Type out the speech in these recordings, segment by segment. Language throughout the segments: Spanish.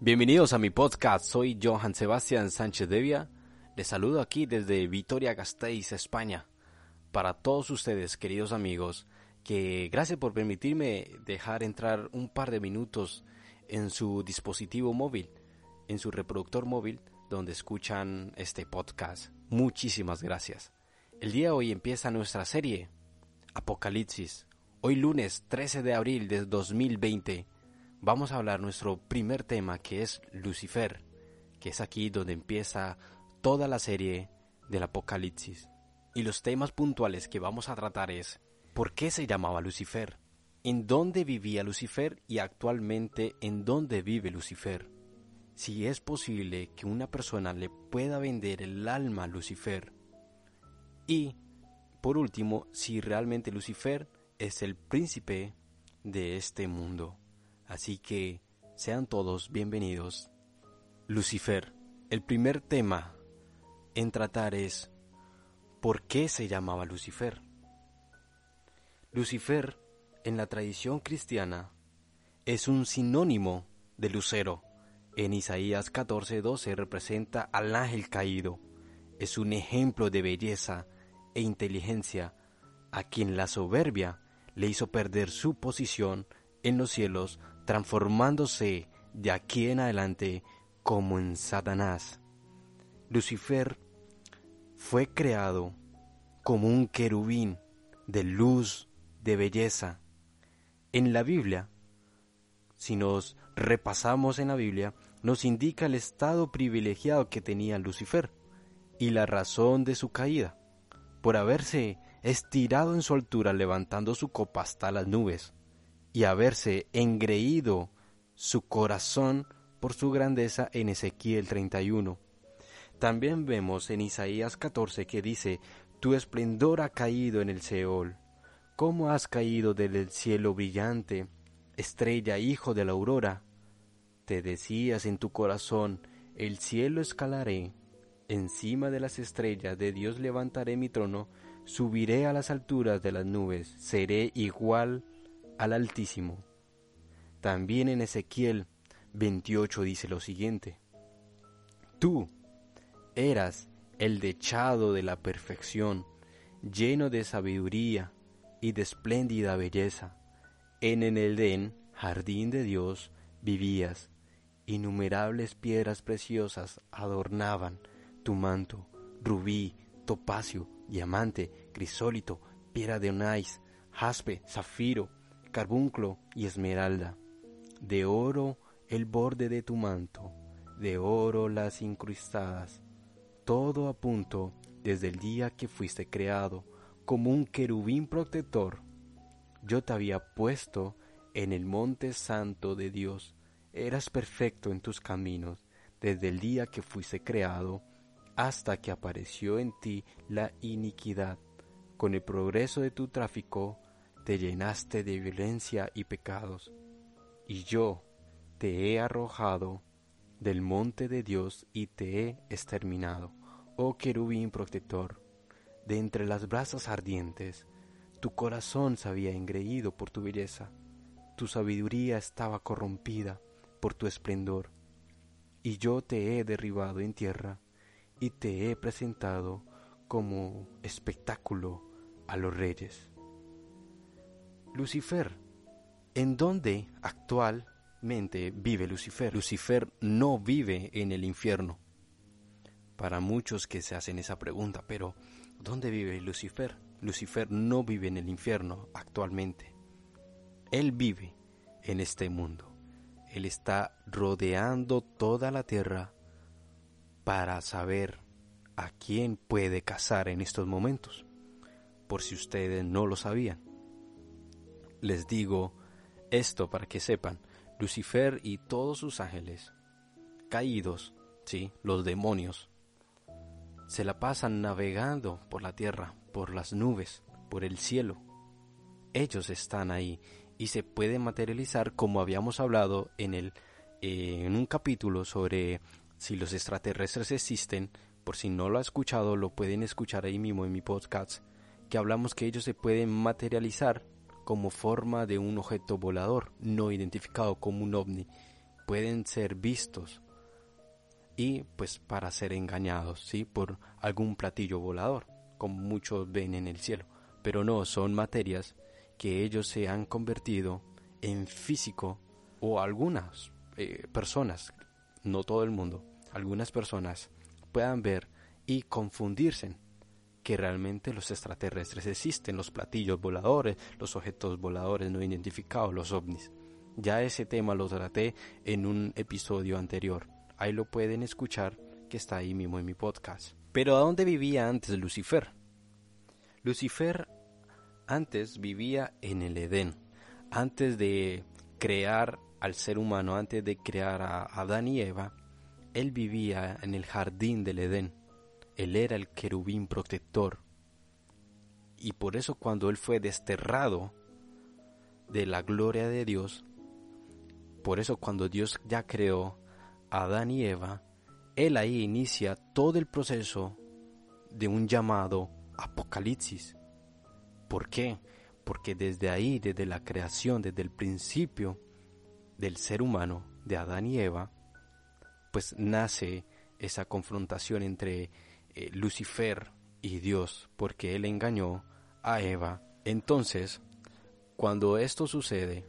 Bienvenidos a mi podcast, soy Johan Sebastián Sánchez Devia. Les saludo aquí desde Vitoria Gasteiz, España. Para todos ustedes, queridos amigos, que gracias por permitirme dejar entrar un par de minutos en su dispositivo móvil, en su reproductor móvil, donde escuchan este podcast. Muchísimas gracias. El día de hoy empieza nuestra serie Apocalipsis. Hoy lunes 13 de abril de 2020 vamos a hablar nuestro primer tema que es Lucifer, que es aquí donde empieza toda la serie del Apocalipsis. Y los temas puntuales que vamos a tratar es ¿por qué se llamaba Lucifer? ¿En dónde vivía Lucifer y actualmente en dónde vive Lucifer? Si es posible que una persona le pueda vender el alma a Lucifer. Y, por último, si realmente Lucifer es el príncipe de este mundo. Así que sean todos bienvenidos. Lucifer, el primer tema en tratar es ¿por qué se llamaba Lucifer? Lucifer, en la tradición cristiana, es un sinónimo de lucero. En Isaías 14:12 representa al ángel caído. Es un ejemplo de belleza e inteligencia a quien la soberbia le hizo perder su posición en los cielos transformándose de aquí en adelante como en Satanás. Lucifer fue creado como un querubín de luz, de belleza. En la Biblia, si nos repasamos en la Biblia, nos indica el estado privilegiado que tenía Lucifer y la razón de su caída, por haberse estirado en su altura levantando su copa hasta las nubes y haberse engreído su corazón por su grandeza en Ezequiel 31. También vemos en Isaías 14 que dice, Tu esplendor ha caído en el Seol. ¿Cómo has caído del cielo brillante, estrella, hijo de la aurora? Te decías en tu corazón, el cielo escalaré, encima de las estrellas de Dios levantaré mi trono, subiré a las alturas de las nubes, seré igual al Altísimo. También en Ezequiel 28 dice lo siguiente, Tú eras el dechado de la perfección, lleno de sabiduría y de espléndida belleza. En el Edén, jardín de Dios, vivías. Innumerables piedras preciosas adornaban tu manto, rubí, topacio, diamante, crisólito, piedra de onais, jaspe, zafiro, carbunclo y esmeralda, de oro el borde de tu manto, de oro las incrustadas, todo a punto desde el día que fuiste creado, como un querubín protector. Yo te había puesto en el monte santo de Dios, eras perfecto en tus caminos, desde el día que fuiste creado, hasta que apareció en ti la iniquidad. Con el progreso de tu tráfico, te llenaste de violencia y pecados, y yo te he arrojado del monte de Dios y te he exterminado, oh querubín protector, de entre las brasas ardientes, tu corazón se había engreído por tu belleza, tu sabiduría estaba corrompida por tu esplendor, y yo te he derribado en tierra y te he presentado como espectáculo a los reyes. Lucifer. ¿En dónde actualmente vive Lucifer? Lucifer no vive en el infierno. Para muchos que se hacen esa pregunta, pero ¿dónde vive Lucifer? Lucifer no vive en el infierno actualmente. Él vive en este mundo. Él está rodeando toda la tierra para saber a quién puede cazar en estos momentos, por si ustedes no lo sabían les digo esto para que sepan, Lucifer y todos sus ángeles, caídos, sí, los demonios, se la pasan navegando por la tierra, por las nubes, por el cielo. Ellos están ahí y se pueden materializar como habíamos hablado en el eh, en un capítulo sobre si los extraterrestres existen, por si no lo ha escuchado, lo pueden escuchar ahí mismo en mi podcast, que hablamos que ellos se pueden materializar como forma de un objeto volador no identificado como un ovni pueden ser vistos y pues para ser engañados, ¿sí? Por algún platillo volador, como muchos ven en el cielo. Pero no, son materias que ellos se han convertido en físico o algunas eh, personas, no todo el mundo, algunas personas puedan ver y confundirse que realmente los extraterrestres existen, los platillos voladores, los objetos voladores no identificados, los ovnis. Ya ese tema lo traté en un episodio anterior. Ahí lo pueden escuchar, que está ahí mismo en mi podcast. Pero ¿a dónde vivía antes Lucifer? Lucifer antes vivía en el Edén. Antes de crear al ser humano, antes de crear a Adán y Eva, él vivía en el jardín del Edén. Él era el querubín protector. Y por eso cuando él fue desterrado de la gloria de Dios, por eso cuando Dios ya creó a Adán y Eva, él ahí inicia todo el proceso de un llamado apocalipsis. ¿Por qué? Porque desde ahí, desde la creación, desde el principio del ser humano, de Adán y Eva, pues nace esa confrontación entre eh, Lucifer y Dios, porque él engañó a Eva. Entonces, cuando esto sucede,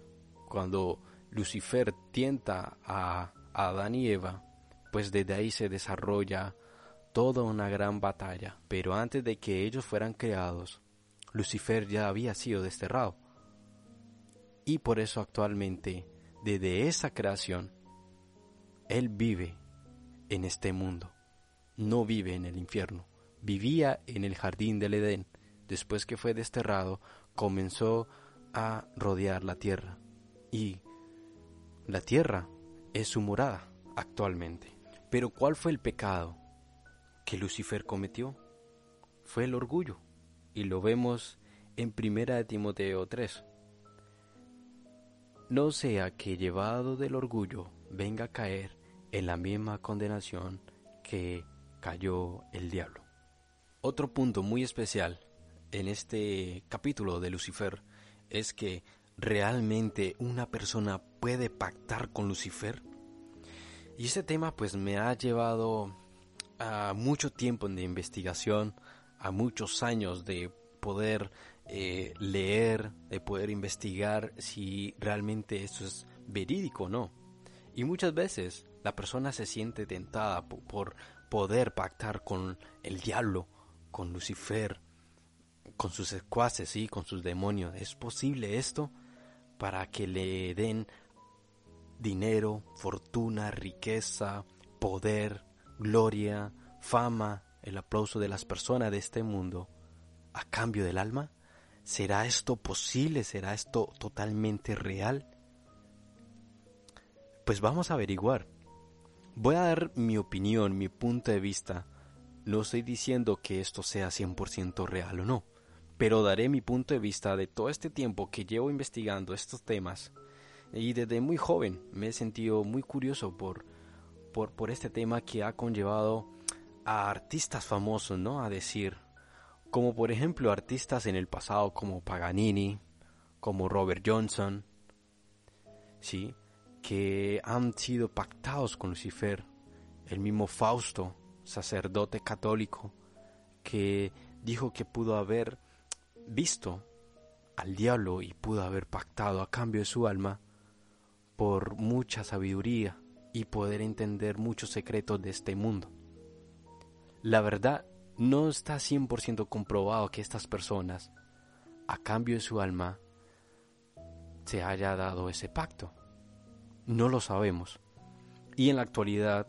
cuando Lucifer tienta a, a Adán y Eva, pues desde ahí se desarrolla toda una gran batalla. Pero antes de que ellos fueran creados, Lucifer ya había sido desterrado. Y por eso actualmente, desde esa creación, Él vive en este mundo no vive en el infierno, vivía en el jardín del Edén. Después que fue desterrado, comenzó a rodear la tierra. Y la tierra es su morada actualmente. Pero ¿cuál fue el pecado que Lucifer cometió? Fue el orgullo. Y lo vemos en Primera Timoteo 3. No sea que llevado del orgullo venga a caer en la misma condenación que cayó el diablo. Otro punto muy especial en este capítulo de Lucifer es que realmente una persona puede pactar con Lucifer. Y ese tema pues me ha llevado a mucho tiempo de investigación, a muchos años de poder eh, leer, de poder investigar si realmente eso es verídico o no. Y muchas veces la persona se siente tentada por, poder pactar con el diablo, con Lucifer, con sus secuaces y con sus demonios. ¿Es posible esto? Para que le den dinero, fortuna, riqueza, poder, gloria, fama, el aplauso de las personas de este mundo a cambio del alma? ¿Será esto posible? ¿Será esto totalmente real? Pues vamos a averiguar. Voy a dar mi opinión, mi punto de vista. No estoy diciendo que esto sea 100% real o no, pero daré mi punto de vista de todo este tiempo que llevo investigando estos temas. Y desde muy joven me he sentido muy curioso por, por, por este tema que ha conllevado a artistas famosos, ¿no? A decir, como por ejemplo artistas en el pasado como Paganini, como Robert Johnson, ¿sí? Que han sido pactados con Lucifer, el mismo Fausto, sacerdote católico, que dijo que pudo haber visto al diablo y pudo haber pactado a cambio de su alma por mucha sabiduría y poder entender muchos secretos de este mundo. La verdad, no está 100% comprobado que estas personas, a cambio de su alma, se haya dado ese pacto. No lo sabemos. Y en la actualidad,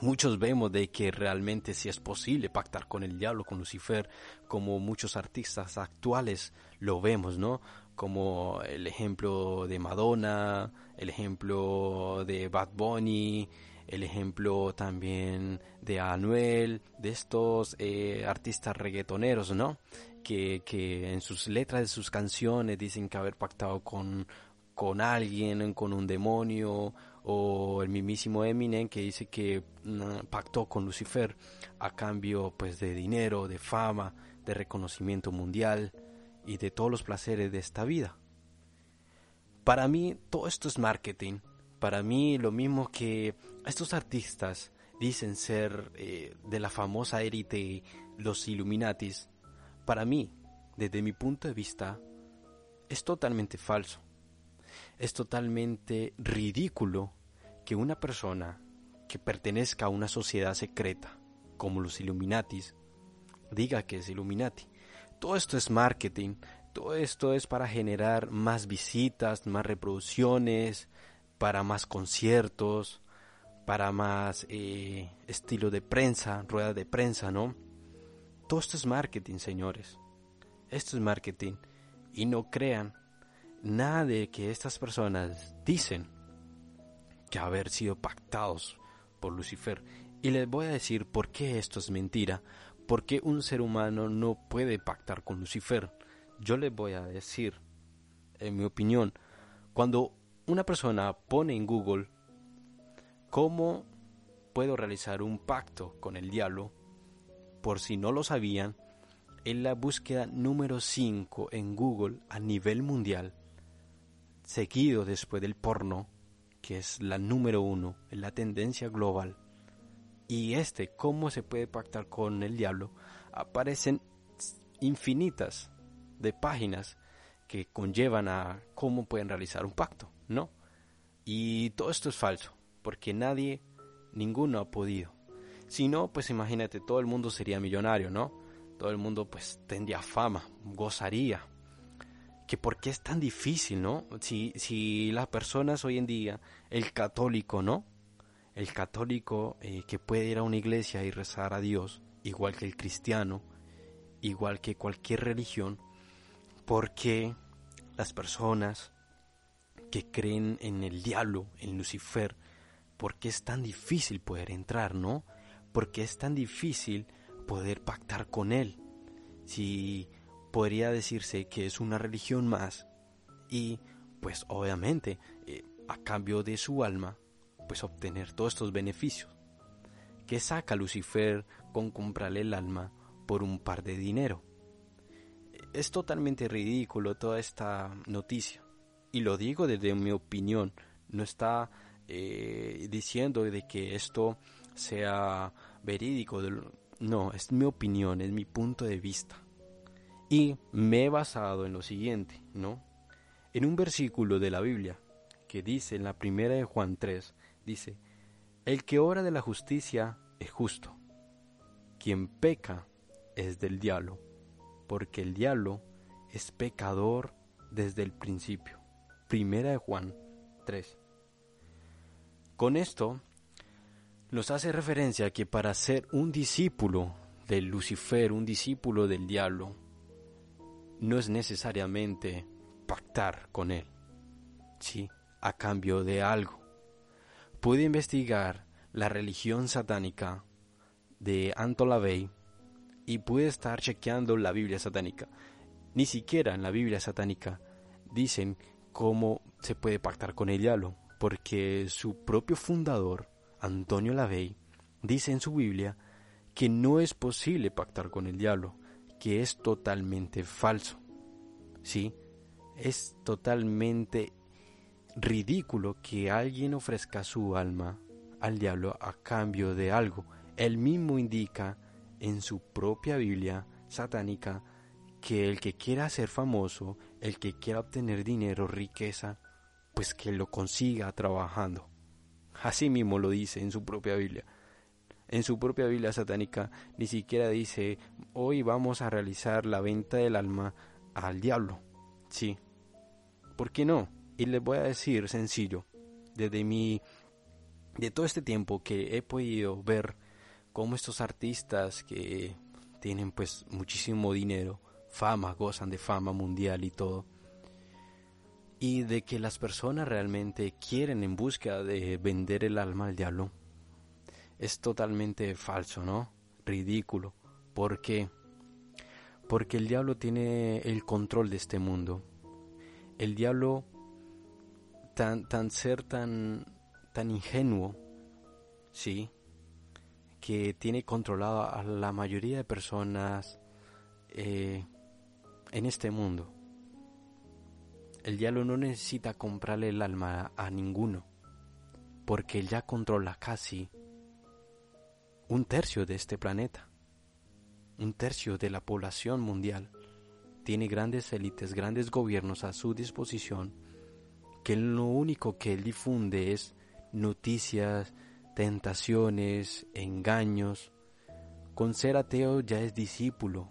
muchos vemos de que realmente sí es posible pactar con el diablo, con Lucifer, como muchos artistas actuales lo vemos, ¿no? Como el ejemplo de Madonna, el ejemplo de Bad Bunny, el ejemplo también de Anuel, de estos eh, artistas reggaetoneros, ¿no? Que, que en sus letras de sus canciones dicen que haber pactado con con alguien, con un demonio, o el mismísimo Eminem que dice que mm, pactó con Lucifer a cambio pues de dinero, de fama, de reconocimiento mundial y de todos los placeres de esta vida. Para mí todo esto es marketing, Para mí lo mismo que estos artistas dicen ser eh, de la famosa élite los Illuminatis, para mí, desde mi punto de vista, es totalmente falso. Es totalmente ridículo que una persona que pertenezca a una sociedad secreta, como los Illuminatis, diga que es Illuminati. Todo esto es marketing, todo esto es para generar más visitas, más reproducciones, para más conciertos, para más eh, estilo de prensa, rueda de prensa, ¿no? Todo esto es marketing, señores. Esto es marketing. Y no crean nada de que estas personas dicen que haber sido pactados por Lucifer. Y les voy a decir por qué esto es mentira. Por qué un ser humano no puede pactar con Lucifer. Yo les voy a decir, en mi opinión, cuando una persona pone en Google cómo puedo realizar un pacto con el diablo, por si no lo sabían, en la búsqueda número 5 en Google a nivel mundial, seguido después del porno, que es la número uno en la tendencia global, y este, cómo se puede pactar con el diablo, aparecen infinitas de páginas que conllevan a cómo pueden realizar un pacto, ¿no? Y todo esto es falso, porque nadie, ninguno ha podido. Si no, pues imagínate, todo el mundo sería millonario, ¿no? Todo el mundo pues tendría fama, gozaría. Que por qué es tan difícil, ¿no? Si, si las personas hoy en día, el católico, ¿no? El católico eh, que puede ir a una iglesia y rezar a Dios, igual que el cristiano, igual que cualquier religión, porque las personas que creen en el diablo, en Lucifer, ¿por qué es tan difícil poder entrar, no? ¿Por qué es tan difícil poder pactar con él? Si podría decirse que es una religión más y pues obviamente eh, a cambio de su alma pues obtener todos estos beneficios. ¿Qué saca Lucifer con comprarle el alma por un par de dinero? Es totalmente ridículo toda esta noticia. Y lo digo desde mi opinión. No está eh, diciendo de que esto sea verídico. No, es mi opinión, es mi punto de vista. Y me he basado en lo siguiente, ¿no? En un versículo de la Biblia que dice en la primera de Juan 3, dice, el que obra de la justicia es justo. Quien peca es del diablo porque el diablo es pecador desde el principio. Primera de Juan 3. Con esto nos hace referencia que para ser un discípulo de Lucifer, un discípulo del diablo, no es necesariamente pactar con él, sí, a cambio de algo. Puede investigar la religión satánica de Anton LaVey y puede estar chequeando la Biblia satánica. Ni siquiera en la Biblia satánica dicen cómo se puede pactar con el diablo, porque su propio fundador, Antonio Lavey, dice en su Biblia que no es posible pactar con el diablo, que es totalmente falso. ¿Sí? Es totalmente ridículo que alguien ofrezca su alma al diablo a cambio de algo. Él mismo indica en su propia Biblia satánica que el que quiera ser famoso, el que quiera obtener dinero, riqueza, pues que lo consiga trabajando. Así mismo lo dice en su propia Biblia. En su propia Biblia satánica ni siquiera dice hoy vamos a realizar la venta del alma al diablo. Sí. ¿Por qué no? Y les voy a decir sencillo, desde mi de todo este tiempo que he podido ver como estos artistas que tienen pues muchísimo dinero, fama, gozan de fama mundial y todo, y de que las personas realmente quieren en búsqueda de vender el alma al diablo, es totalmente falso, ¿no? Ridículo. ¿Por qué? Porque el diablo tiene el control de este mundo. El diablo, tan, tan ser tan, tan ingenuo, sí, que tiene controlada a la mayoría de personas eh, en este mundo. El diablo no necesita comprarle el alma a ninguno. porque él ya controla casi un tercio de este planeta, un tercio de la población mundial. Tiene grandes élites, grandes gobiernos a su disposición, que lo único que él difunde es noticias, tentaciones, engaños. Con ser ateo ya es discípulo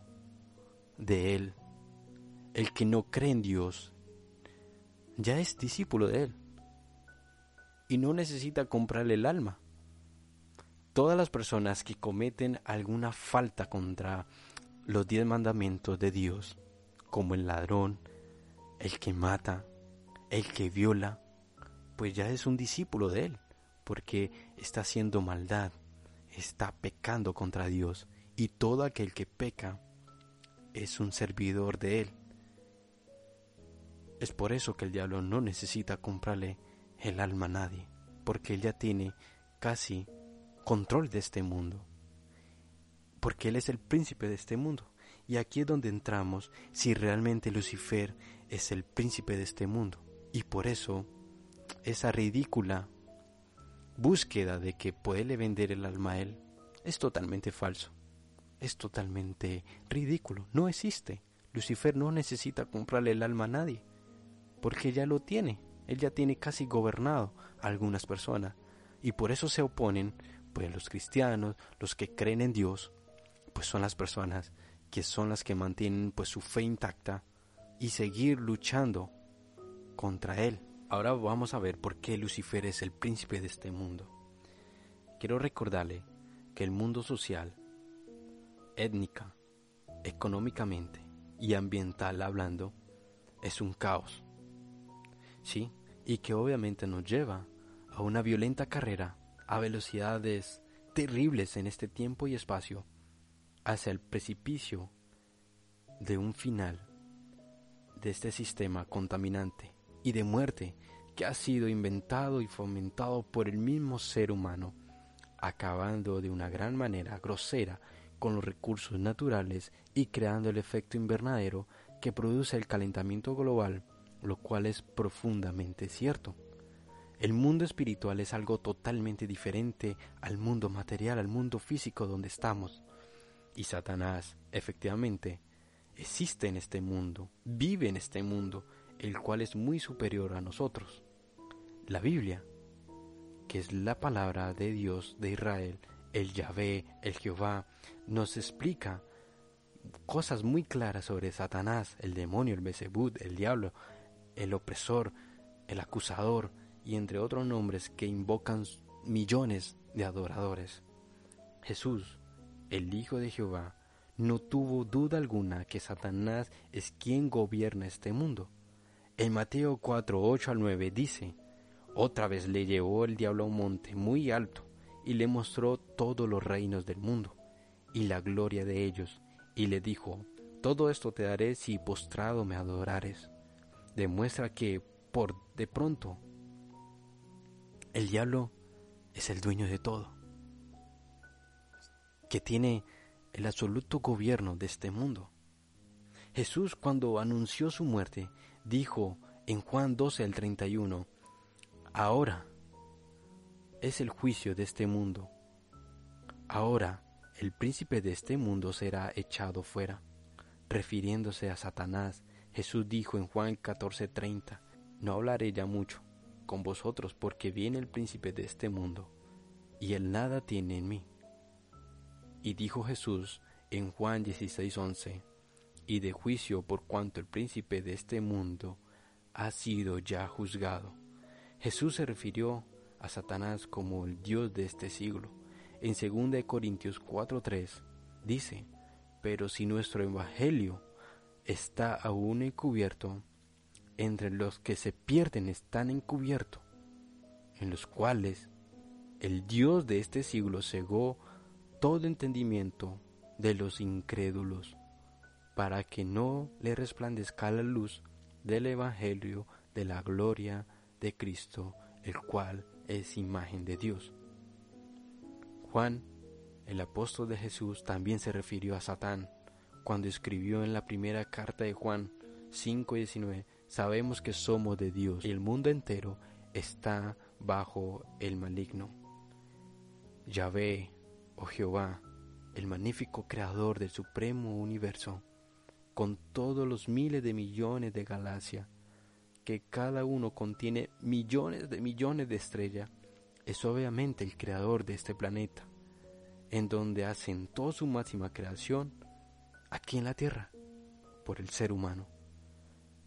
de él. El que no cree en Dios ya es discípulo de él. Y no necesita comprarle el alma. Todas las personas que cometen alguna falta contra los diez mandamientos de Dios, como el ladrón, el que mata, el que viola, pues ya es un discípulo de él, porque está haciendo maldad, está pecando contra Dios, y todo aquel que peca es un servidor de él. Es por eso que el diablo no necesita comprarle el alma a nadie, porque él ya tiene casi control de este mundo, porque él es el príncipe de este mundo. Y aquí es donde entramos si realmente Lucifer es el príncipe de este mundo. Y por eso esa ridícula búsqueda de que puede vender el alma a él es totalmente falso. Es totalmente ridículo. No existe. Lucifer no necesita comprarle el alma a nadie, porque ya lo tiene. Él ya tiene casi gobernado a algunas personas. Y por eso se oponen, pues los cristianos, los que creen en Dios, pues son las personas que son las que mantienen pues su fe intacta y seguir luchando contra Él. Ahora vamos a ver por qué Lucifer es el príncipe de este mundo. Quiero recordarle que el mundo social, étnica, económicamente y ambiental hablando, es un caos. ¿Sí? Y que obviamente nos lleva a una violenta carrera a velocidades terribles en este tiempo y espacio hacia el precipicio de un final de este sistema contaminante y de muerte que ha sido inventado y fomentado por el mismo ser humano, acabando de una gran manera grosera con los recursos naturales y creando el efecto invernadero que produce el calentamiento global, lo cual es profundamente cierto. El mundo espiritual es algo totalmente diferente al mundo material, al mundo físico donde estamos. Y Satanás, efectivamente, existe en este mundo, vive en este mundo, el cual es muy superior a nosotros. La Biblia, que es la palabra de Dios de Israel, el Yahvé, el Jehová, nos explica cosas muy claras sobre Satanás, el demonio, el Bezebud, el diablo, el opresor, el acusador y entre otros nombres que invocan millones de adoradores. Jesús, el Hijo de Jehová, no tuvo duda alguna que Satanás es quien gobierna este mundo en Mateo 4, 8 al 9 dice, otra vez le llevó el diablo a un monte muy alto y le mostró todos los reinos del mundo y la gloria de ellos, y le dijo, todo esto te daré si postrado me adorares. Demuestra que, por de pronto, el diablo es el dueño de todo, que tiene el absoluto gobierno de este mundo. Jesús cuando anunció su muerte dijo en Juan 12 al 31, Ahora es el juicio de este mundo. Ahora el príncipe de este mundo será echado fuera. Refiriéndose a Satanás, Jesús dijo en Juan 14:30, No hablaré ya mucho con vosotros porque viene el príncipe de este mundo, y él nada tiene en mí. Y dijo Jesús en Juan 16:11, y de juicio por cuanto el príncipe de este mundo ha sido ya juzgado. Jesús se refirió a Satanás como el Dios de este siglo. En 2 Corintios 4:3 dice, pero si nuestro evangelio está aún encubierto, entre los que se pierden están encubiertos, en los cuales el Dios de este siglo cegó todo entendimiento de los incrédulos para que no le resplandezca la luz del Evangelio de la gloria de Cristo, el cual es imagen de Dios. Juan, el apóstol de Jesús, también se refirió a Satán cuando escribió en la primera carta de Juan 5:19, sabemos que somos de Dios y el mundo entero está bajo el maligno. Yahvé, oh Jehová, el magnífico creador del supremo universo, con todos los miles de millones de galaxias, que cada uno contiene millones de millones de estrellas, es obviamente el creador de este planeta, en donde asentó su máxima creación aquí en la Tierra, por el ser humano.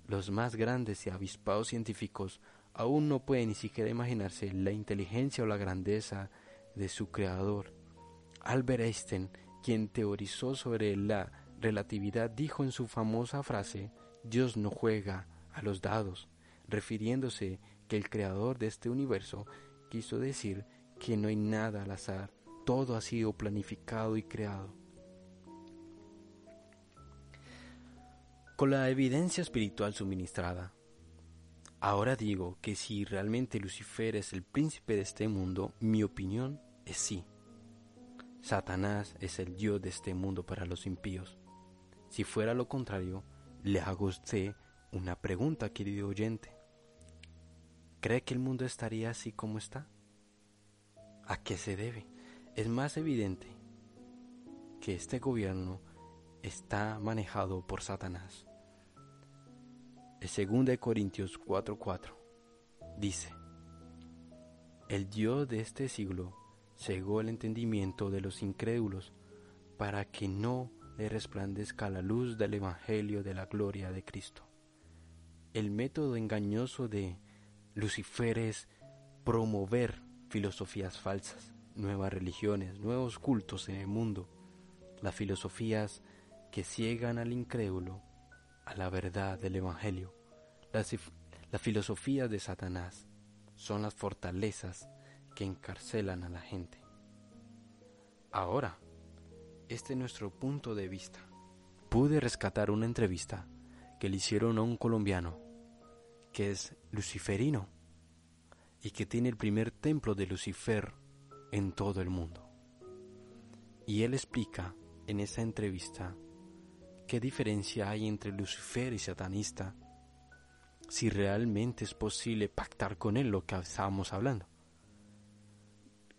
Los más grandes y avispados científicos aún no pueden ni siquiera imaginarse la inteligencia o la grandeza de su creador. Albert Einstein, quien teorizó sobre la relatividad, dijo en su famosa frase, Dios no juega a los dados, refiriéndose que el creador de este universo quiso decir que no hay nada al azar, todo ha sido planificado y creado. Con la evidencia espiritual suministrada, ahora digo que si realmente Lucifer es el príncipe de este mundo, mi opinión es sí. Satanás es el Dios de este mundo para los impíos. Si fuera lo contrario, le hago usted una pregunta, querido oyente. ¿Cree que el mundo estaría así como está? ¿A qué se debe? Es más evidente que este gobierno está manejado por Satanás. El 2 Corintios 4:4 dice, El Dios de este siglo cegó el entendimiento de los incrédulos para que no le resplandezca la luz del Evangelio de la gloria de Cristo. El método engañoso de Lucifer es promover filosofías falsas, nuevas religiones, nuevos cultos en el mundo, las filosofías que ciegan al incrédulo a la verdad del Evangelio. Las, las filosofías de Satanás son las fortalezas que encarcelan a la gente. Ahora, este es nuestro punto de vista. Pude rescatar una entrevista que le hicieron a un colombiano que es luciferino y que tiene el primer templo de Lucifer en todo el mundo. Y él explica en esa entrevista qué diferencia hay entre Lucifer y satanista, si realmente es posible pactar con él lo que estábamos hablando.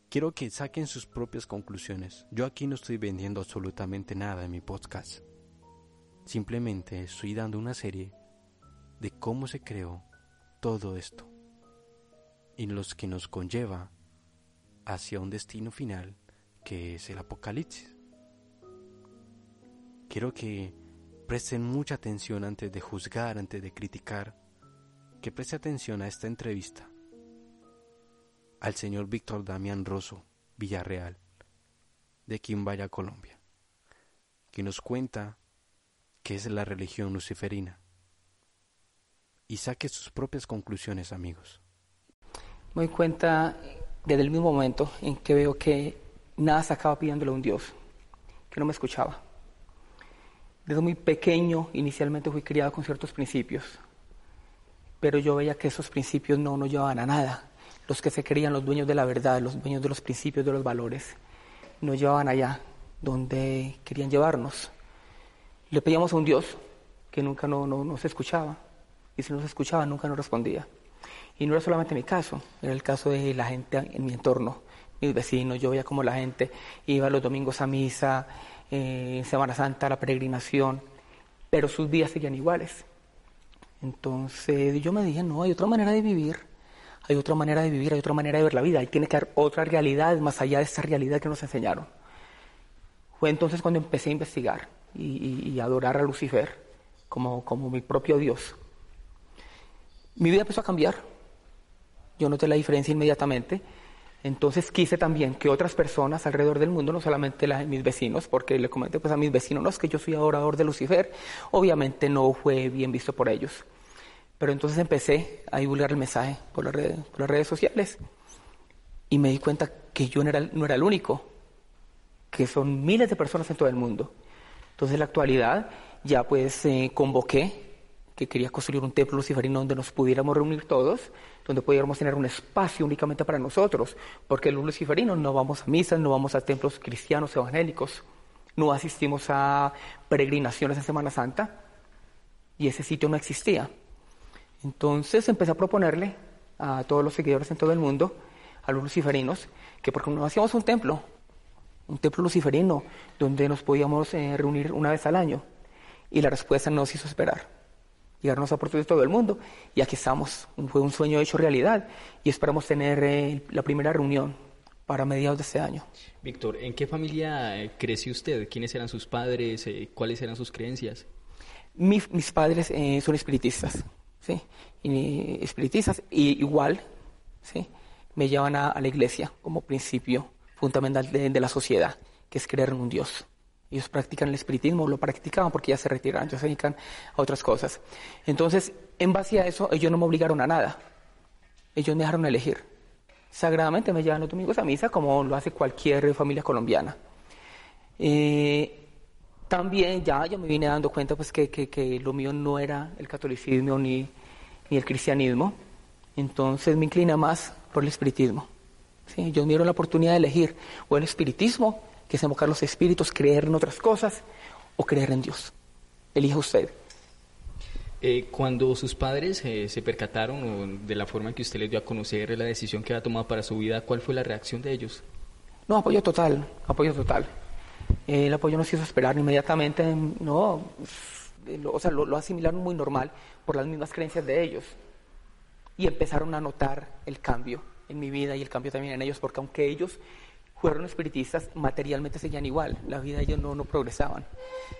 Quiero que saquen sus propias conclusiones. Yo aquí no estoy vendiendo absolutamente nada en mi podcast. Simplemente estoy dando una serie de cómo se creó todo esto y los que nos conlleva hacia un destino final que es el apocalipsis. Quiero que presten mucha atención antes de juzgar, antes de criticar, que preste atención a esta entrevista al señor Víctor Damián Rosso Villarreal, de Quimbaya, Colombia, que nos cuenta qué es la religión luciferina. Y saque sus propias conclusiones, amigos. Me doy cuenta desde el mismo momento en que veo que nada se acaba pidiéndole a un Dios, que no me escuchaba. Desde muy pequeño, inicialmente fui criado con ciertos principios, pero yo veía que esos principios no nos llevaban a nada, los que se creían los dueños de la verdad, los dueños de los principios, de los valores, nos llevaban allá donde querían llevarnos. Le pedíamos a un Dios que nunca no, nos escuchaba, y si nos escuchaba nunca nos respondía. Y no era solamente mi caso, era el caso de la gente en mi entorno, mis vecinos, yo veía como la gente iba los domingos a misa, eh, Semana Santa la peregrinación, pero sus días seguían iguales. Entonces yo me dije, no, hay otra manera de vivir hay otra manera de vivir, hay otra manera de ver la vida, hay tiene que haber otra realidad más allá de esta realidad que nos enseñaron. Fue entonces cuando empecé a investigar y, a adorar a Lucifer como, como mi propio Dios. Mi vida empezó a cambiar. Yo noté la diferencia inmediatamente. Entonces quise también que otras personas alrededor del mundo, no solamente mis vecinos, porque le comenté pues a mis vecinos, no es que yo soy adorador de Lucifer, obviamente no fue bien visto por ellos. Pero entonces empecé a divulgar el mensaje por, las redes sociales y me di cuenta que yo no era, no era el único, que son miles de personas en todo el mundo. Entonces en la actualidad ya pues eh, convoqué que quería construir un templo luciferino donde nos pudiéramos reunir todos, donde pudiéramos tener un espacio únicamente para nosotros, porque los luciferinos no vamos a misas, no vamos a templos cristianos evangélicos, no asistimos a peregrinaciones en Semana Santa, y ese sitio no existía. Entonces empecé a proponerle a todos los seguidores en todo el mundo, a los luciferinos, que porque no hacíamos un templo, un templo luciferino, donde nos podíamos eh, reunir una vez al año. Y la respuesta nos hizo esperar. Llegarnos a de todo el mundo. Y aquí estamos. Fue un sueño hecho realidad. Y esperamos tener eh, la primera reunión para mediados de este año. Víctor, ¿en qué familia eh, creció usted? ¿Quiénes eran sus padres? ¿Cuáles eran sus creencias? mis padres son espiritistas. ¿sí? Y, espiritistas. Y igual, ¿sí? me llevan a la iglesia como principio fundamental de, la sociedad, que es creer en un Dios. Ellos practican el espiritismo, lo practicaban porque ya se retiraron, ya se dedican a otras cosas. Entonces, en base a eso, ellos no me obligaron a nada. Ellos me dejaron elegir. Sagradamente me llevan los domingos a misa como lo hace cualquier familia colombiana. Eh, también ya yo me vine dando cuenta pues que, que, lo mío no era el catolicismo ni, ni el cristianismo. Entonces me inclina más por el espiritismo. ¿sí? Yo me la oportunidad de elegir o el espiritismo, que es invocar los espíritus, creer en otras cosas, o creer en Dios. Elija usted. Eh, cuando sus padres eh, se percataron de la forma en que usted les dio a conocer la decisión que había tomado para su vida, ¿cuál fue la reacción de ellos? No, apoyo total, apoyo total. el apoyo nos hizo esperar inmediatamente, no, o sea, lo asimilaron muy normal por las mismas creencias de ellos y empezaron a notar el cambio en mi vida y el cambio también en ellos, porque aunque ellos fueron espiritistas, materialmente seguían igual, la vida de ellos no, no progresaban.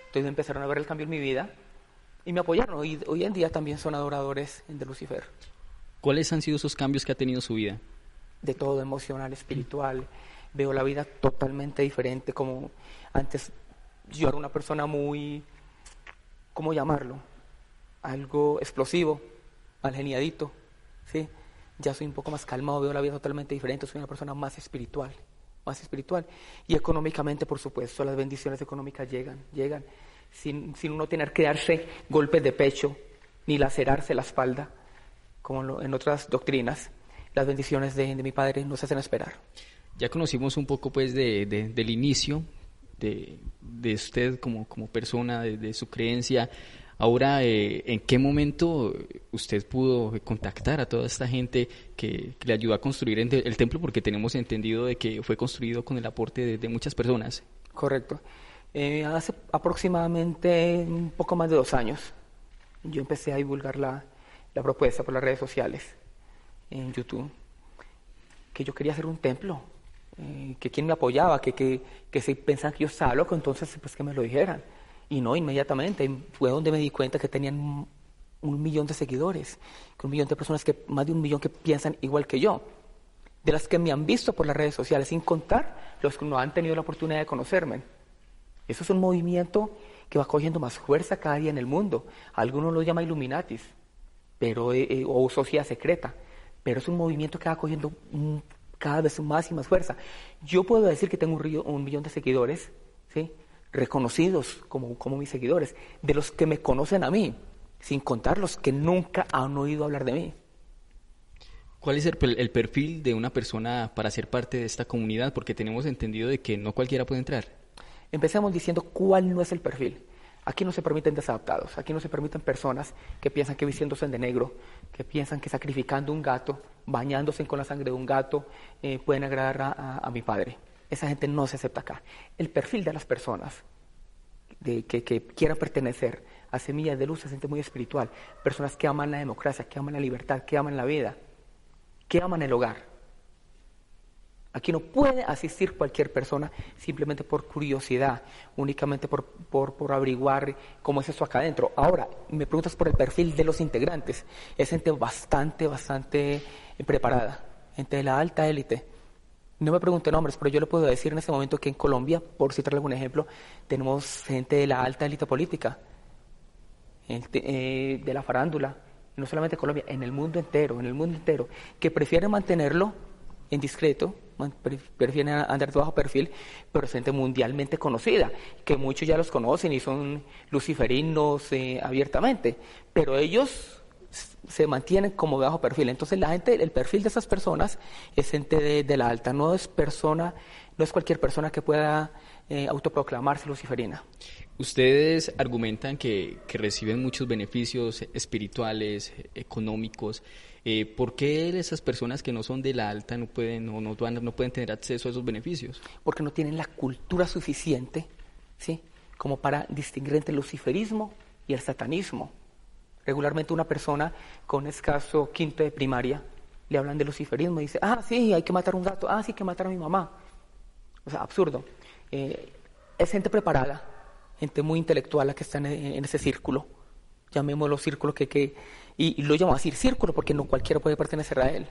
Entonces empezaron a ver el cambio en mi vida y me apoyaron. Y hoy en día también son adoradores de Lucifer. ¿Cuáles han sido esos cambios que ha tenido su vida? De todo, emocional, espiritual. Veo la vida totalmente diferente, como antes yo era una persona muy, ¿cómo llamarlo? Algo explosivo, mal geniadito, ¿sí? ya soy un poco más calmado, veo la vida totalmente diferente, soy una persona más espiritual, más espiritual. Y económicamente, por supuesto, las bendiciones económicas llegan, llegan, sin, sin uno tener que darse golpes de pecho, ni lacerarse la espalda, como en otras doctrinas. Las bendiciones de, mi padre nos hacen esperar. Ya conocimos un poco pues de, del inicio de, de, usted como, como persona, de, su creencia. Ahora, eh, ¿en qué momento usted pudo contactar a toda esta gente que, le ayudó a construir el templo? Porque tenemos entendido de que fue construido con el aporte de, muchas personas. Correcto. Eh, hace aproximadamente un poco más de dos años, yo empecé a divulgar la, propuesta por las redes sociales, en YouTube, que yo quería hacer un templo, eh, que quien me apoyaba, que, que, que si pensaban que yo estaba loco, entonces pues que me lo dijeran. Y no, inmediatamente fue donde me di cuenta que tenían un millón de seguidores, que un millón de personas, que más de un millón que piensan igual que yo, de las que me han visto por las redes sociales, sin contar los que no han tenido la oportunidad de conocerme. Eso es un movimiento que va cogiendo más fuerza cada día en el mundo. Algunos lo llaman Illuminatis, pero, eh, eh, o sociedad secreta, pero es un movimiento que va cogiendo cada vez más y más fuerza. Yo puedo decir que tengo un, un millón de seguidores, ¿sí? Reconocidos como, como mis seguidores, de los que me conocen a mí, sin contar los que nunca han oído hablar de mí. ¿Cuál es el, el, perfil de una persona para ser parte de esta comunidad? Porque tenemos entendido de que no cualquiera puede entrar. Empecemos diciendo cuál no es el perfil. Aquí no se permiten desadaptados, aquí no se permiten personas que piensan que vistiéndose de negro, que piensan que sacrificando un gato, bañándose con la sangre de un gato, eh, pueden agradar a mi padre. Esa gente no se acepta acá. El perfil de las personas de, que, quieran pertenecer a Semillas de Luz es gente muy espiritual. Personas que aman la democracia, que aman la libertad, que aman la vida, que aman el hogar. Aquí no puede asistir cualquier persona simplemente por curiosidad, únicamente por, por, por, averiguar cómo es eso acá adentro. Ahora, me preguntas por el perfil de los integrantes. Es gente bastante, bastante preparada, gente de la alta élite no me pregunte nombres, pero yo le puedo decir en este momento que en Colombia, por citarle algún ejemplo, tenemos gente de la alta élite política, eh, de la farándula, no solamente en Colombia, en el mundo entero, en el mundo entero, que prefieren mantenerlo en discreto, prefieren andar de bajo perfil, pero gente mundialmente conocida, que muchos ya los conocen y son luciferinos eh, abiertamente, pero ellos se mantienen como bajo perfil. Entonces la gente, el perfil de esas personas es gente de, la alta, no es persona, no es cualquier persona que pueda eh, autoproclamarse luciferina. Ustedes argumentan que, que reciben muchos beneficios espirituales, económicos. Eh, ¿Por qué esas personas que no son de la alta no pueden o no, no pueden tener acceso a esos beneficios? Porque no tienen la cultura suficiente, ¿sí? Como para distinguir entre el luciferismo y el satanismo. Regularmente una persona con escaso quinto de primaria le hablan de luciferismo y dice, ah, sí, hay que matar un gato, ah, sí, hay que matar a mi mamá. O sea, absurdo. Eh, es gente preparada, gente muy intelectual la que está en, ese círculo, llamémoslo círculo, que, que y, lo llamo así círculo porque no cualquiera puede pertenecer a él.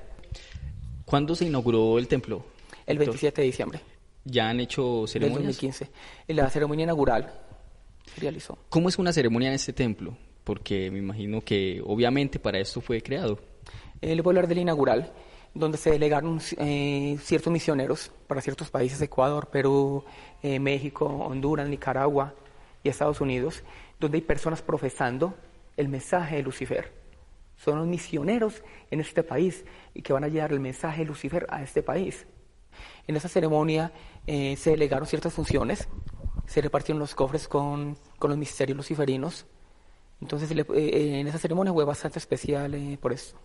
¿Cuándo se inauguró el templo? El 27 de diciembre. ¿Ya han hecho ceremonias? En 2015. La ceremonia inaugural se realizó. ¿Cómo es una ceremonia en este templo? Porque me imagino que obviamente para esto fue creado. Eh, le voy a hablar del inaugural donde se delegaron eh, ciertos misioneros para ciertos países, Ecuador, Perú, eh, México, Honduras, Nicaragua y Estados Unidos, donde hay personas profesando el mensaje de Lucifer. Son los misioneros en este país y que van a llevar el mensaje de Lucifer a este país. En esa ceremonia eh, se delegaron ciertas funciones, se repartieron los cofres con, con los misterios luciferinos. Entonces, en esa ceremonia fue bastante especial por eso.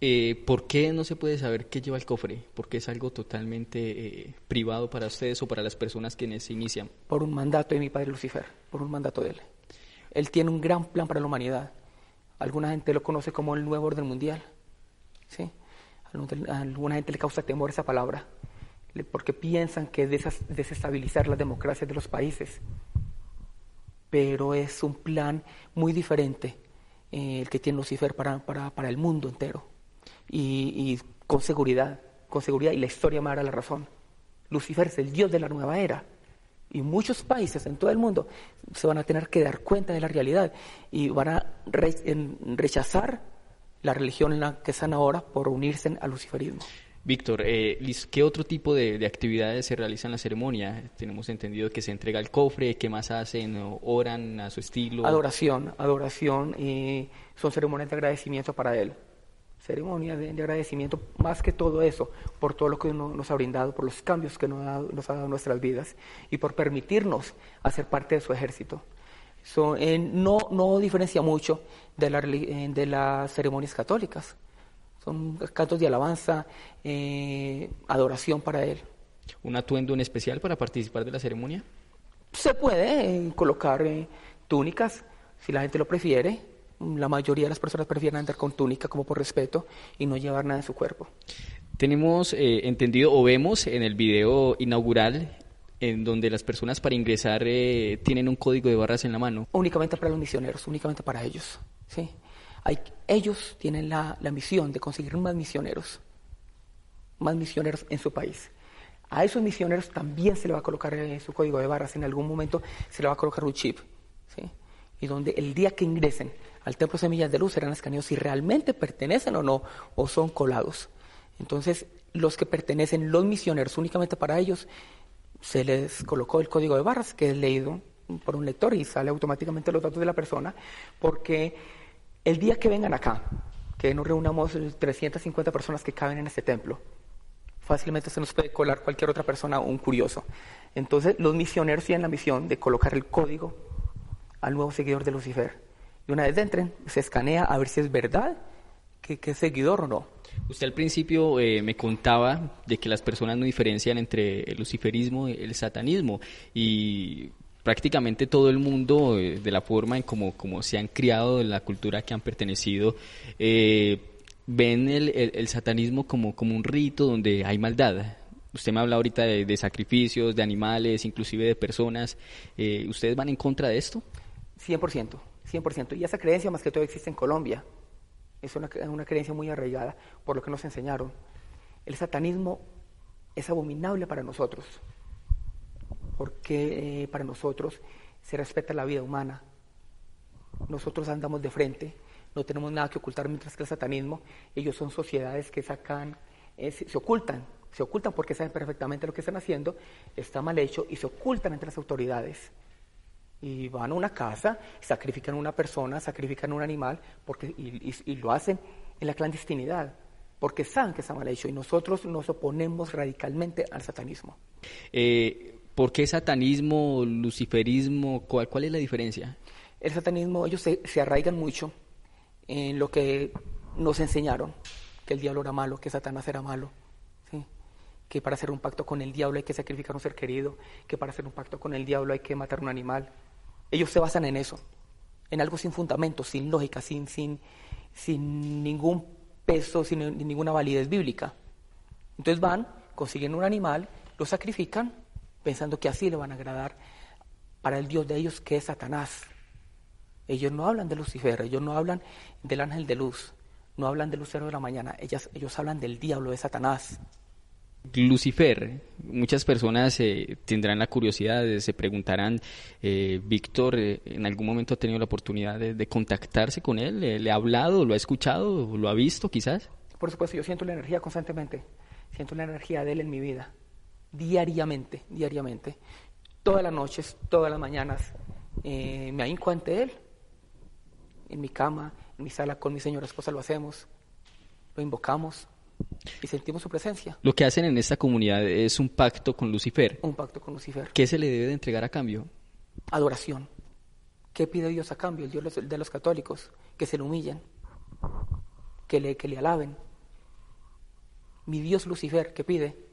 Eh, ¿Por qué no se puede saber qué lleva el cofre? Porque es algo totalmente eh, privado para ustedes o para las personas que se inician. Por un mandato de mi padre Lucifer, por un mandato de él. Él tiene un gran plan para la humanidad. Alguna gente lo conoce como el nuevo orden mundial. ¿sí? A alguna gente le causa temor esa palabra, porque piensan que es desestabilizar las democracias de los países. Pero es un plan muy diferente eh, el que tiene Lucifer para, para, para el mundo entero y, con seguridad, con seguridad, y la historia me dará la razón. Lucifer es el Dios de la nueva era. Y muchos países en todo el mundo se van a tener que dar cuenta de la realidad y van a rechazar la religión en la que están ahora por unirse al luciferismo. Víctor, eh, ¿qué otro tipo de, actividades se realizan en la ceremonia? Tenemos entendido que se entrega el cofre, ¿qué más hacen? ¿Oran a su estilo? Adoración, adoración, son ceremonias de agradecimiento para él ceremonia de, agradecimiento, más que todo eso, por todo lo que nos ha brindado, por los cambios que nos ha, dado en nuestras vidas y por permitirnos hacer parte de su ejército. Eh, no, no diferencia mucho de, la, eh, de las ceremonias católicas. Son cantos de alabanza, eh, adoración para Él. ¿Un atuendo en especial para participar de la ceremonia? Se puede colocar túnicas, si la gente lo prefiere, la mayoría de las personas prefieren andar con túnica como por respeto y no llevar nada en su cuerpo. Tenemos eh, entendido o vemos en el video inaugural en donde las personas para ingresar eh, tienen un código de barras en la mano. Únicamente para los misioneros, únicamente para ellos. ¿sí? Hay, ellos tienen la, la misión de conseguir más misioneros, más misioneros en su país. A esos misioneros también se le va a colocar eh, su código de barras, en algún momento se le va a colocar un chip. ¿sí? Y donde el día que ingresen al templo Semillas de Luz serán escaneados si realmente pertenecen o no, o son colados. Entonces, los que pertenecen, los misioneros, únicamente para ellos, se les colocó el código de barras que es leído por un lector y sale automáticamente los datos de la persona, porque el día que vengan acá, que nos reunamos 350 personas que caben en este templo, fácilmente se nos puede colar cualquier otra persona, un curioso. Entonces, los misioneros tienen la misión de colocar el código al nuevo seguidor de Lucifer y una vez entren, se escanea a ver si es verdad que, es seguidor o no. Usted al principio eh, me contaba de que las personas no diferencian entre el luciferismo y el satanismo y prácticamente todo el mundo, eh, de la forma en como, se han criado, en la cultura que han pertenecido, eh, ven el, satanismo como, como un rito donde hay maldad. Usted me habla ahorita de, de sacrificios, de animales, inclusive de personas. ¿Ustedes van en contra de esto? 100%. 100%. Y esa creencia más que todo existe en Colombia. Es una, una creencia muy arraigada por lo que nos enseñaron. El satanismo es abominable para nosotros, porque eh, para nosotros se respeta la vida humana. Nosotros andamos de frente, no tenemos nada que ocultar, mientras que el satanismo, ellos son sociedades que sacan, eh, se ocultan, se ocultan porque saben perfectamente lo que están haciendo, está mal hecho y se ocultan entre las autoridades y van a una casa, sacrifican a una persona, sacrifican a un animal, porque, y, lo hacen en la clandestinidad, porque saben que está mal hecho y nosotros nos oponemos radicalmente al satanismo. Eh, ¿Por qué satanismo, luciferismo? ¿Cuál, cuál es la diferencia? El satanismo, ellos se, se arraigan mucho en lo que nos enseñaron, que el diablo era malo, que Satanás era malo, ¿sí? que para hacer un pacto con el diablo hay que sacrificar a un ser querido, que para hacer un pacto con el diablo hay que matar un animal. Ellos se basan en eso, en algo sin fundamento, sin lógica, sin, sin, sin ningún peso, sin ninguna validez bíblica. Entonces van, consiguen un animal, lo sacrifican, pensando que así le van a agradar para el Dios de ellos, que es Satanás. Ellos no hablan de Lucifer, ellos no hablan del ángel de luz, no hablan del lucero de la mañana, ellas, ellos hablan del diablo, de Satanás. Lucifer, muchas personas eh, tendrán la curiosidad, eh, se preguntarán, eh, Víctor, ¿en algún momento ha tenido la oportunidad de, de contactarse con él? ¿Le ha hablado, lo ha escuchado, lo ha visto quizás? Por supuesto, yo siento la energía constantemente, siento la energía de él en mi vida, diariamente, diariamente. Todas las noches, todas las mañanas, me ahínco ante él, en mi cama, en mi sala con mi señora esposa lo hacemos, lo invocamos y sentimos su presencia. Lo que hacen en esta comunidad es un pacto con Lucifer. Un pacto con Lucifer. ¿Qué se le debe de entregar a cambio? Adoración. ¿Qué pide Dios a cambio? El Dios de los católicos, que se le humillen, que le, que le alaben. Mi Dios Lucifer, ¿qué pide?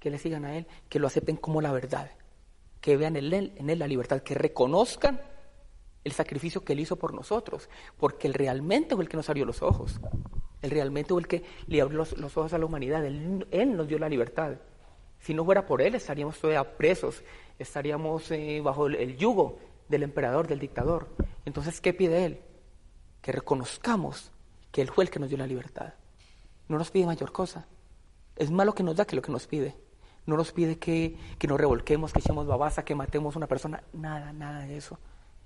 Que le sigan a Él, que lo acepten como la verdad, que vean en Él, en él la libertad, que reconozcan el sacrificio que Él hizo por nosotros, porque Él realmente fue el que nos abrió los ojos. Él realmente fue el que le abrió los, los ojos a la humanidad. Él, nos dio la libertad. Si no fuera por Él, estaríamos todavía presos, estaríamos eh, bajo el, el, yugo del emperador, del dictador. Entonces, ¿qué pide Él? Que reconozcamos que Él fue el que nos dio la libertad. No nos pide mayor cosa. Es más lo que nos da que lo que nos pide. No nos pide que, que nos revolquemos, que echemos babasa, que matemos a una persona. Nada, nada de eso.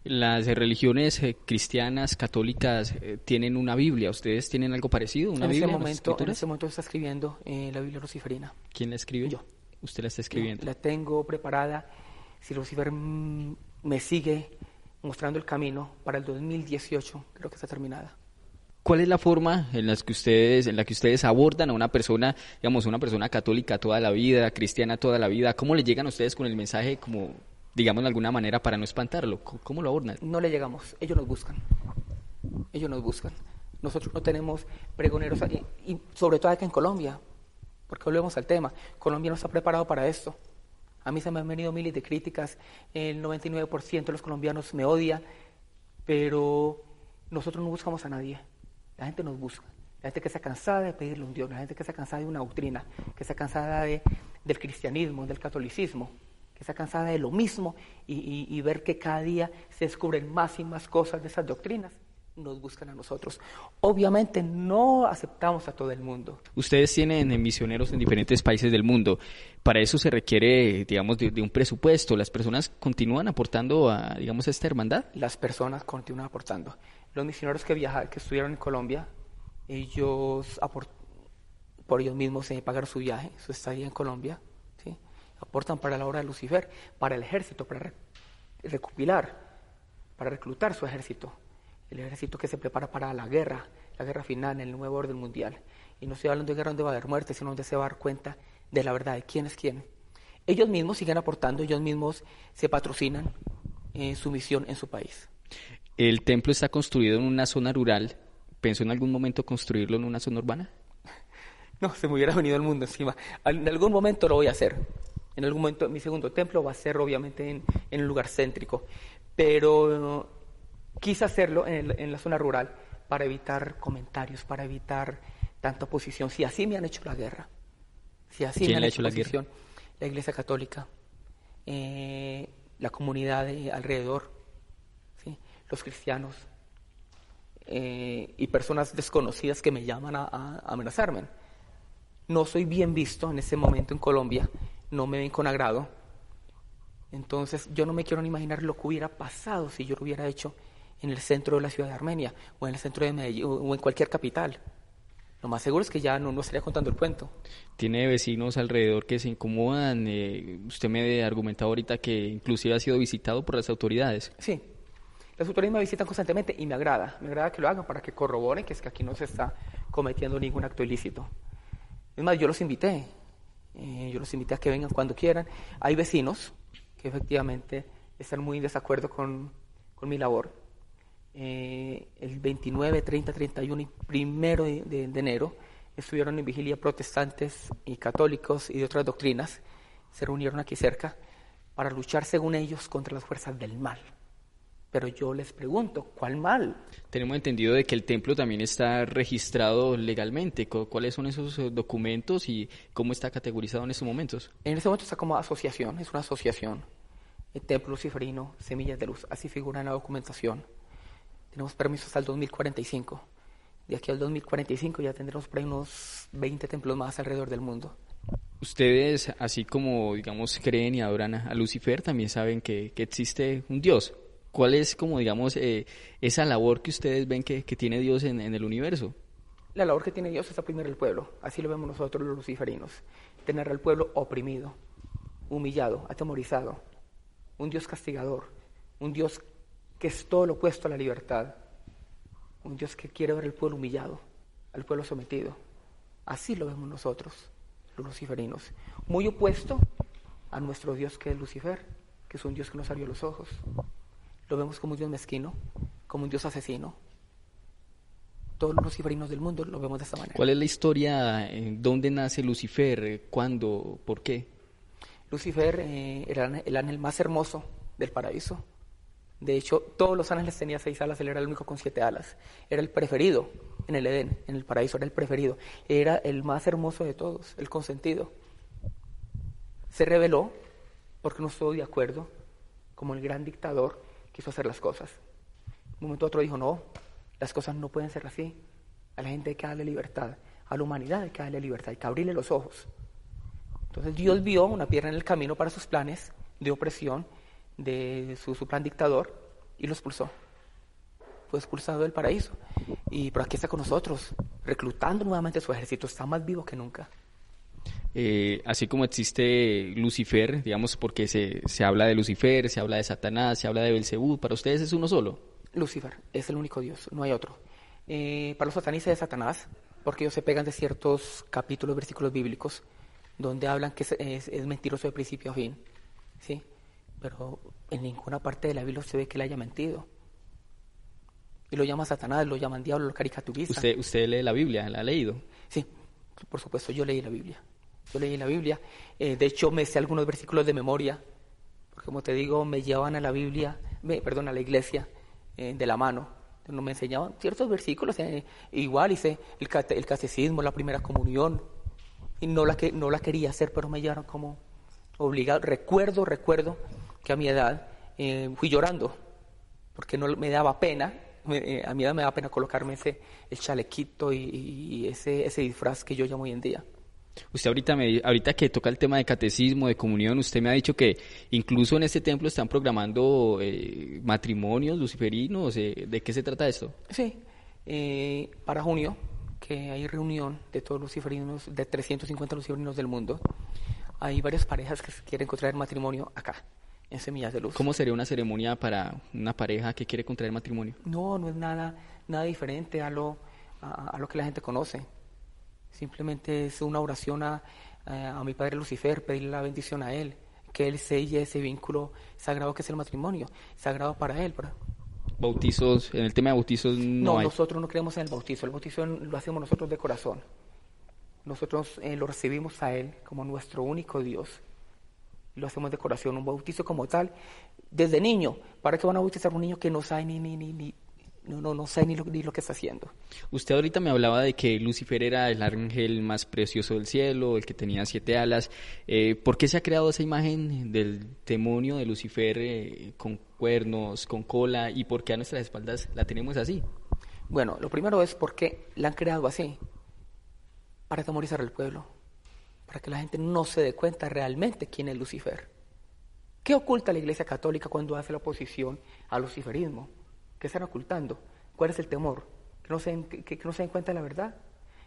Las religiones eh, cristianas, católicas, eh, tienen una Biblia. ¿Ustedes tienen algo parecido? ¿Una en, Biblia este momento, en este momento está escribiendo eh, la Biblia luciferina. ¿Quién la escribe? Yo. ¿Usted la está escribiendo? Yo la tengo preparada. Si Lucifer me sigue mostrando el camino para el 2018, creo que está terminada. ¿Cuál es la forma en la que ustedes, en la que ustedes abordan a una persona, digamos, una persona católica toda la vida, cristiana toda la vida? ¿Cómo le llegan a ustedes con el mensaje como digamos de alguna manera, para no espantarlo? ¿Cómo lo abordan? No le llegamos, ellos nos buscan. Ellos nos buscan. Nosotros no tenemos pregoneros, y, y sobre todo acá en Colombia, porque volvemos al tema, Colombia no está preparado para esto. A mí se me han venido miles de críticas, el 99% de los colombianos me odia, pero nosotros no buscamos a nadie, la gente nos busca. La gente que está cansada de pedirle un Dios, la gente que está cansada de una doctrina, que está cansada de, del cristianismo, del catolicismo, que está cansada de lo mismo y, y, y, ver que cada día se descubren más y más cosas de esas doctrinas, nos buscan a nosotros. Obviamente no aceptamos a todo el mundo. Ustedes tienen misioneros en diferentes países del mundo. Para eso se requiere, digamos, de, de un presupuesto. ¿Las personas continúan aportando a, digamos, a esta hermandad? Las personas continúan aportando. Los misioneros que viajaron, que estuvieron en Colombia, ellos por ellos mismos eh, pagaron su viaje, su estadía en Colombia, ¿sí? aportan para la obra de Lucifer, para el ejército, para re recopilar, para reclutar su ejército, el ejército que se prepara para la guerra, la guerra final, el nuevo orden mundial. Y no estoy hablando de guerra donde va a haber muerte, sino donde se va a dar cuenta de la verdad, de quién es quién. Ellos mismos siguen aportando, ellos mismos se patrocinan en su misión en su país. El templo está construido en una zona rural. ¿Pensó en algún momento construirlo en una zona urbana? No, se me hubiera venido el mundo encima. En algún momento lo voy a hacer. En algún momento mi segundo templo va a ser obviamente en, en un lugar céntrico. Pero quise hacerlo en, el, en, la zona rural para evitar comentarios, para evitar tanta oposición. Si así me han hecho la guerra. Si así ¿Quién me han hecho hecho la oposición. La Iglesia Católica, eh, la comunidad de alrededor. Los cristianos eh, y personas desconocidas que me llaman a, a amenazarme no soy bien visto en ese momento en Colombia, no me ven con agrado. Entonces yo no me quiero ni imaginar lo que hubiera pasado si yo lo hubiera hecho en el centro de la ciudad de Armenia o en el centro de Medellín o en cualquier capital. Lo más seguro es que ya no, no estaría contando el cuento. Tiene vecinos alrededor que se incomodan. Eh, usted me argumentaba ahorita que inclusive ha sido visitado por las autoridades. Sí, las me visitan constantemente y me agrada. Me agrada que lo hagan para que corroboren que es que aquí no se está cometiendo ningún acto ilícito. Es más, yo los invité. Eh, yo los invité a que vengan cuando quieran. Hay vecinos que efectivamente están muy en desacuerdo con, con mi labor. Eh, el 29, 30, 31 y primero de, de, de enero estuvieron en vigilia protestantes y católicos y de otras doctrinas. Se reunieron aquí cerca para luchar, según ellos, contra las fuerzas del mal. Pero yo les pregunto, ¿cuál mal? Tenemos entendido de que el templo también está registrado legalmente. Cu- ¿Cuáles son esos eh, documentos y cómo está categorizado en estos momentos? En este momento está como asociación, es una asociación. El Templo Luciferino, Semillas de Luz, así figura en la documentación. Tenemos permisos hasta el 2045. De aquí al 2045 ya tendremos por ahí unos 20 templos más alrededor del mundo. Ustedes, así como, digamos, creen y adoran a a Lucifer, también saben que, que existe un Dios. ¿Cuál es, como, digamos, eh, esa labor que ustedes ven que, tiene Dios en, en el universo? La labor que tiene Dios es oprimir al pueblo. Así lo vemos nosotros los luciferinos. Tener al pueblo oprimido, humillado, atemorizado. Un Dios castigador. Un Dios que es todo lo opuesto a la libertad. Un Dios que quiere ver al pueblo humillado, al pueblo sometido. Así lo vemos nosotros, los luciferinos. Muy opuesto a nuestro Dios que es Lucifer, que es un Dios que nos abrió los ojos. Lo vemos como un Dios mezquino, como un Dios asesino, todos los luciferinos del mundo lo vemos de esta manera. ¿Cuál es la historia? eh, ¿Dónde nace Lucifer? ¿Cuándo? ¿Por qué? Lucifer eh, era el ángel más hermoso del paraíso. De hecho, todos los ángeles tenían seis alas, él era el único con siete alas. Era el preferido en el Edén, en el paraíso, era el preferido. Era el más hermoso de todos, el consentido. Se rebeló porque no estuvo de acuerdo, como el gran dictador quiso hacer las cosas. Un momento otro dijo, no, las cosas no pueden ser así. A la gente hay que darle libertad, a la humanidad hay que darle libertad, hay que abrirle los ojos. Entonces Dios vio una piedra en el camino para sus planes de opresión de su, su plan dictador y lo expulsó. Fue expulsado del paraíso. Y pero aquí está con nosotros, reclutando nuevamente su ejército, está más vivo que nunca. Eh, así como existe Lucifer, digamos, porque se, se habla de Lucifer, se habla de Satanás, se habla de Belcebú, ¿para ustedes es uno solo? Lucifer es el único Dios, no hay otro. Eh, para los satanistas es Satanás, porque ellos se pegan de ciertos capítulos, versículos bíblicos, donde hablan que es, es- es mentiroso de principio a fin. ¿sí? Pero en ninguna parte de la Biblia se ve que él haya mentido. Y lo llaman Satanás, lo llaman diablo, lo caricaturizan. Usted, usted lee la Biblia, la ha leído. Sí, por supuesto, yo leí la Biblia. Yo leí la Biblia. Eh, de hecho, me sé algunos versículos de memoria, porque como te digo, me llevaban a la Biblia, me, perdón, a la iglesia eh, de la mano. No me enseñaban ciertos versículos, eh, igual hice el, el catecismo, la primera comunión, y no la, que, no la quería hacer, pero me llevaron como obligado. Recuerdo, recuerdo que a mi edad eh, fui llorando, porque no me daba pena, eh, a mi edad me daba pena colocarme ese el chalequito y, y ese, ese disfraz que yo llamo hoy en día. Usted ahorita, me, ahorita que toca el tema de catecismo, de comunión, usted me ha dicho que incluso en este templo están programando eh, matrimonios luciferinos. eh, ¿De qué se trata esto? Sí, eh, para junio, que hay reunión de todos los luciferinos, de 350 luciferinos del mundo, hay varias parejas que quieren contraer matrimonio acá, en Semillas de Luz. ¿Cómo sería una ceremonia para una pareja que quiere contraer matrimonio? No, no es nada, nada diferente a lo, a, a lo que la gente conoce. Simplemente es una oración a, a, a mi Padre Lucifer, pedirle la bendición a Él, que Él selle ese vínculo sagrado que es el matrimonio, sagrado para Él. para- Bautizos, en el tema de bautizos no, No, hay. nosotros no creemos en el bautizo, el bautizo lo hacemos nosotros de corazón. Nosotros eh, lo recibimos a Él como nuestro único Dios. Lo hacemos de corazón, un bautizo como tal, desde niño. ¿Para qué van a bautizar a un niño que no sabe ni, ni, ni, ni- no, no, no sabe ni lo, ni lo que está haciendo? Usted ahorita me hablaba de que Lucifer era el ángel más precioso del cielo, el que tenía siete alas. Eh, ¿Por qué se ha creado esa imagen del demonio de Lucifer eh, con cuernos, con cola, y por qué a nuestras espaldas la tenemos así? Bueno, lo primero es porque la han creado así, para atemorizar al pueblo, para que la gente no se dé cuenta realmente quién es Lucifer. ¿Qué oculta la Iglesia Católica cuando hace la oposición al luciferismo? ¿Qué están ocultando? ¿Cuál es el temor? ¿Que no se den, que, cuenta de la verdad?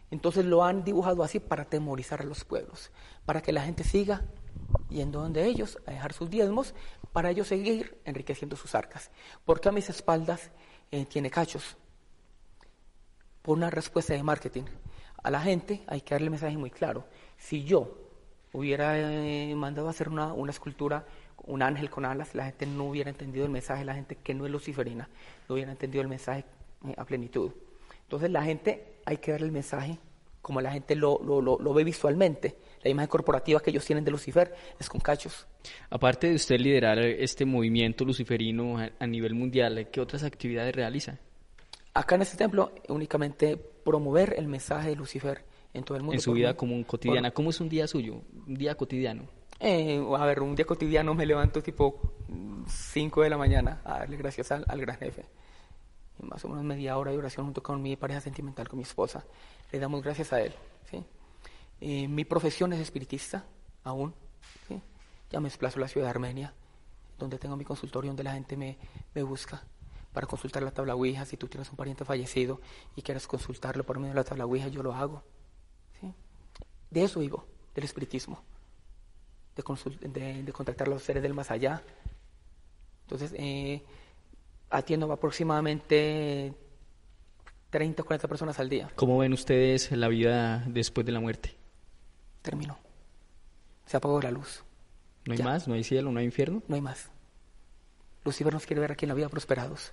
Entonces lo han dibujado así para atemorizar a los pueblos, para que la gente siga yendo donde ellos a dejar sus diezmos, para ellos seguir enriqueciendo sus arcas. Porque a mis espaldas eh, tiene cachos, por una respuesta de marketing. A la gente hay que darle el mensaje muy claro. Si yo hubiera eh, mandado a hacer una escultura, un ángel con alas, la gente no hubiera entendido el mensaje, la gente que no es luciferina no hubiera entendido el mensaje eh, a plenitud. Entonces la gente hay que darle el mensaje como la gente lo, lo, lo, ve visualmente. La imagen corporativa que ellos tienen de Lucifer es con cachos. Aparte de usted liderar este movimiento luciferino a, nivel mundial, ¿qué otras actividades realiza? Acá en este templo únicamente promover el mensaje de Lucifer en todo el mundo. En su vida común cotidiana. ¿Cómo es un día suyo? Un día cotidiano. Eh, a ver, un día cotidiano me levanto tipo 5 de la mañana a darle gracias al, al gran jefe. Y más o menos media hora de oración junto con mi pareja sentimental, con mi esposa. Le damos gracias a él. ¿sí? Eh, mi profesión es espiritista, aún. ¿sí? Ya me desplazo a la ciudad de Armenia, donde tengo mi consultorio, donde la gente me, me busca para consultar la tabla Ouija. Si tú tienes un pariente fallecido y quieres consultarlo por medio de la tabla Ouija, yo lo hago. De eso vivo, del espiritismo, de, de, contactar a los seres del más allá. Entonces, eh, atiendo aproximadamente 30 o 40 personas al día. ¿Cómo ven ustedes la vida después de la muerte? Terminó. Se apagó la luz. ¿No hay más? ¿No hay cielo? ¿No hay infierno? No hay más. Lucifer nos quiere ver aquí en la vida prosperados.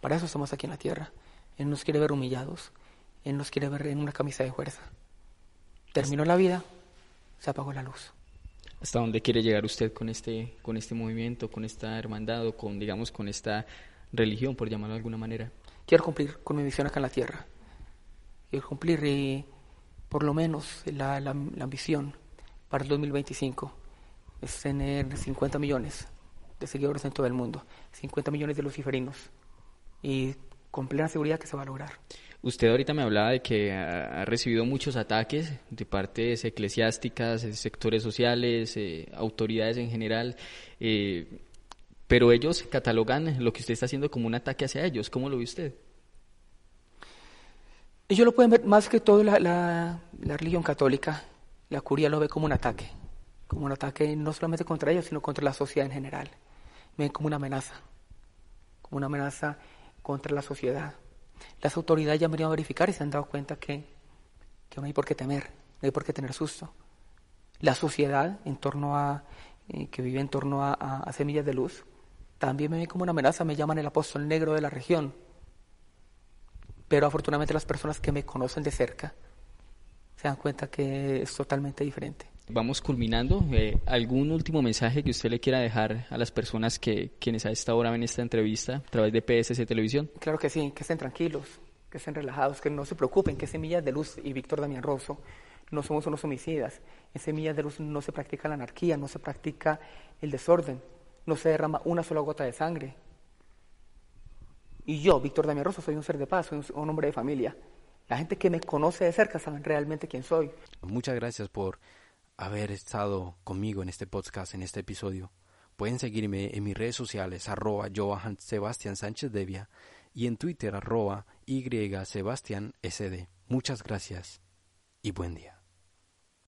Para eso estamos aquí en la tierra. Él nos quiere ver humillados. Él nos quiere ver en una camisa de fuerza. Terminó la vida, se apagó la luz. ¿Hasta dónde quiere llegar usted con este, con este movimiento, con esta hermandad o con, digamos, con esta religión, por llamarlo de alguna manera? Quiero cumplir con mi misión acá en la tierra. Quiero cumplir eh, por lo menos la, la, ambición para el 2025 es tener 50 millones de seguidores en todo el mundo, 50 millones de luciferinos y con plena seguridad que se va a lograr. Usted ahorita me hablaba de que ha, recibido muchos ataques de partes eclesiásticas, sectores sociales, eh, autoridades en general, eh, pero ellos catalogan lo que usted está haciendo como un ataque hacia ellos. ¿Cómo lo ve usted? Ellos lo pueden ver más que todo la, la, la religión católica, la curia lo ve como un ataque, como un ataque no solamente contra ellos, sino contra la sociedad en general. Ven como una amenaza, como una amenaza contra la sociedad las autoridades ya han venido a verificar y se han dado cuenta que, no hay por qué temer, no hay por qué tener susto. La sociedad en torno a, eh, que vive en torno a, semillas de luz también me ve como una amenaza, me llaman el apóstol negro de la región. Pero afortunadamente las personas que me conocen de cerca se dan cuenta que es totalmente diferente vamos culminando. Eh, ¿Algún último mensaje que usted le quiera dejar a las personas que quienes a esta hora ven esta entrevista a través de PSC Televisión? Claro que sí, que estén tranquilos, que estén relajados, que no se preocupen, que Semillas de Luz y Víctor Damián Rosso no somos unos homicidas. En Semillas de Luz no se practica la anarquía, no se practica el desorden, no se derrama una sola gota de sangre. Y yo, Víctor Damián Rosso, soy un ser de paz, soy un, un hombre de familia. La gente que me conoce de cerca saben realmente quién soy. Muchas gracias por haber estado conmigo en este podcast, en este episodio. Pueden seguirme en mis redes sociales, arroba Johan Sebastián Sánchez Devia y en Twitter, arroba Y Sebastián SD. Muchas gracias y buen día.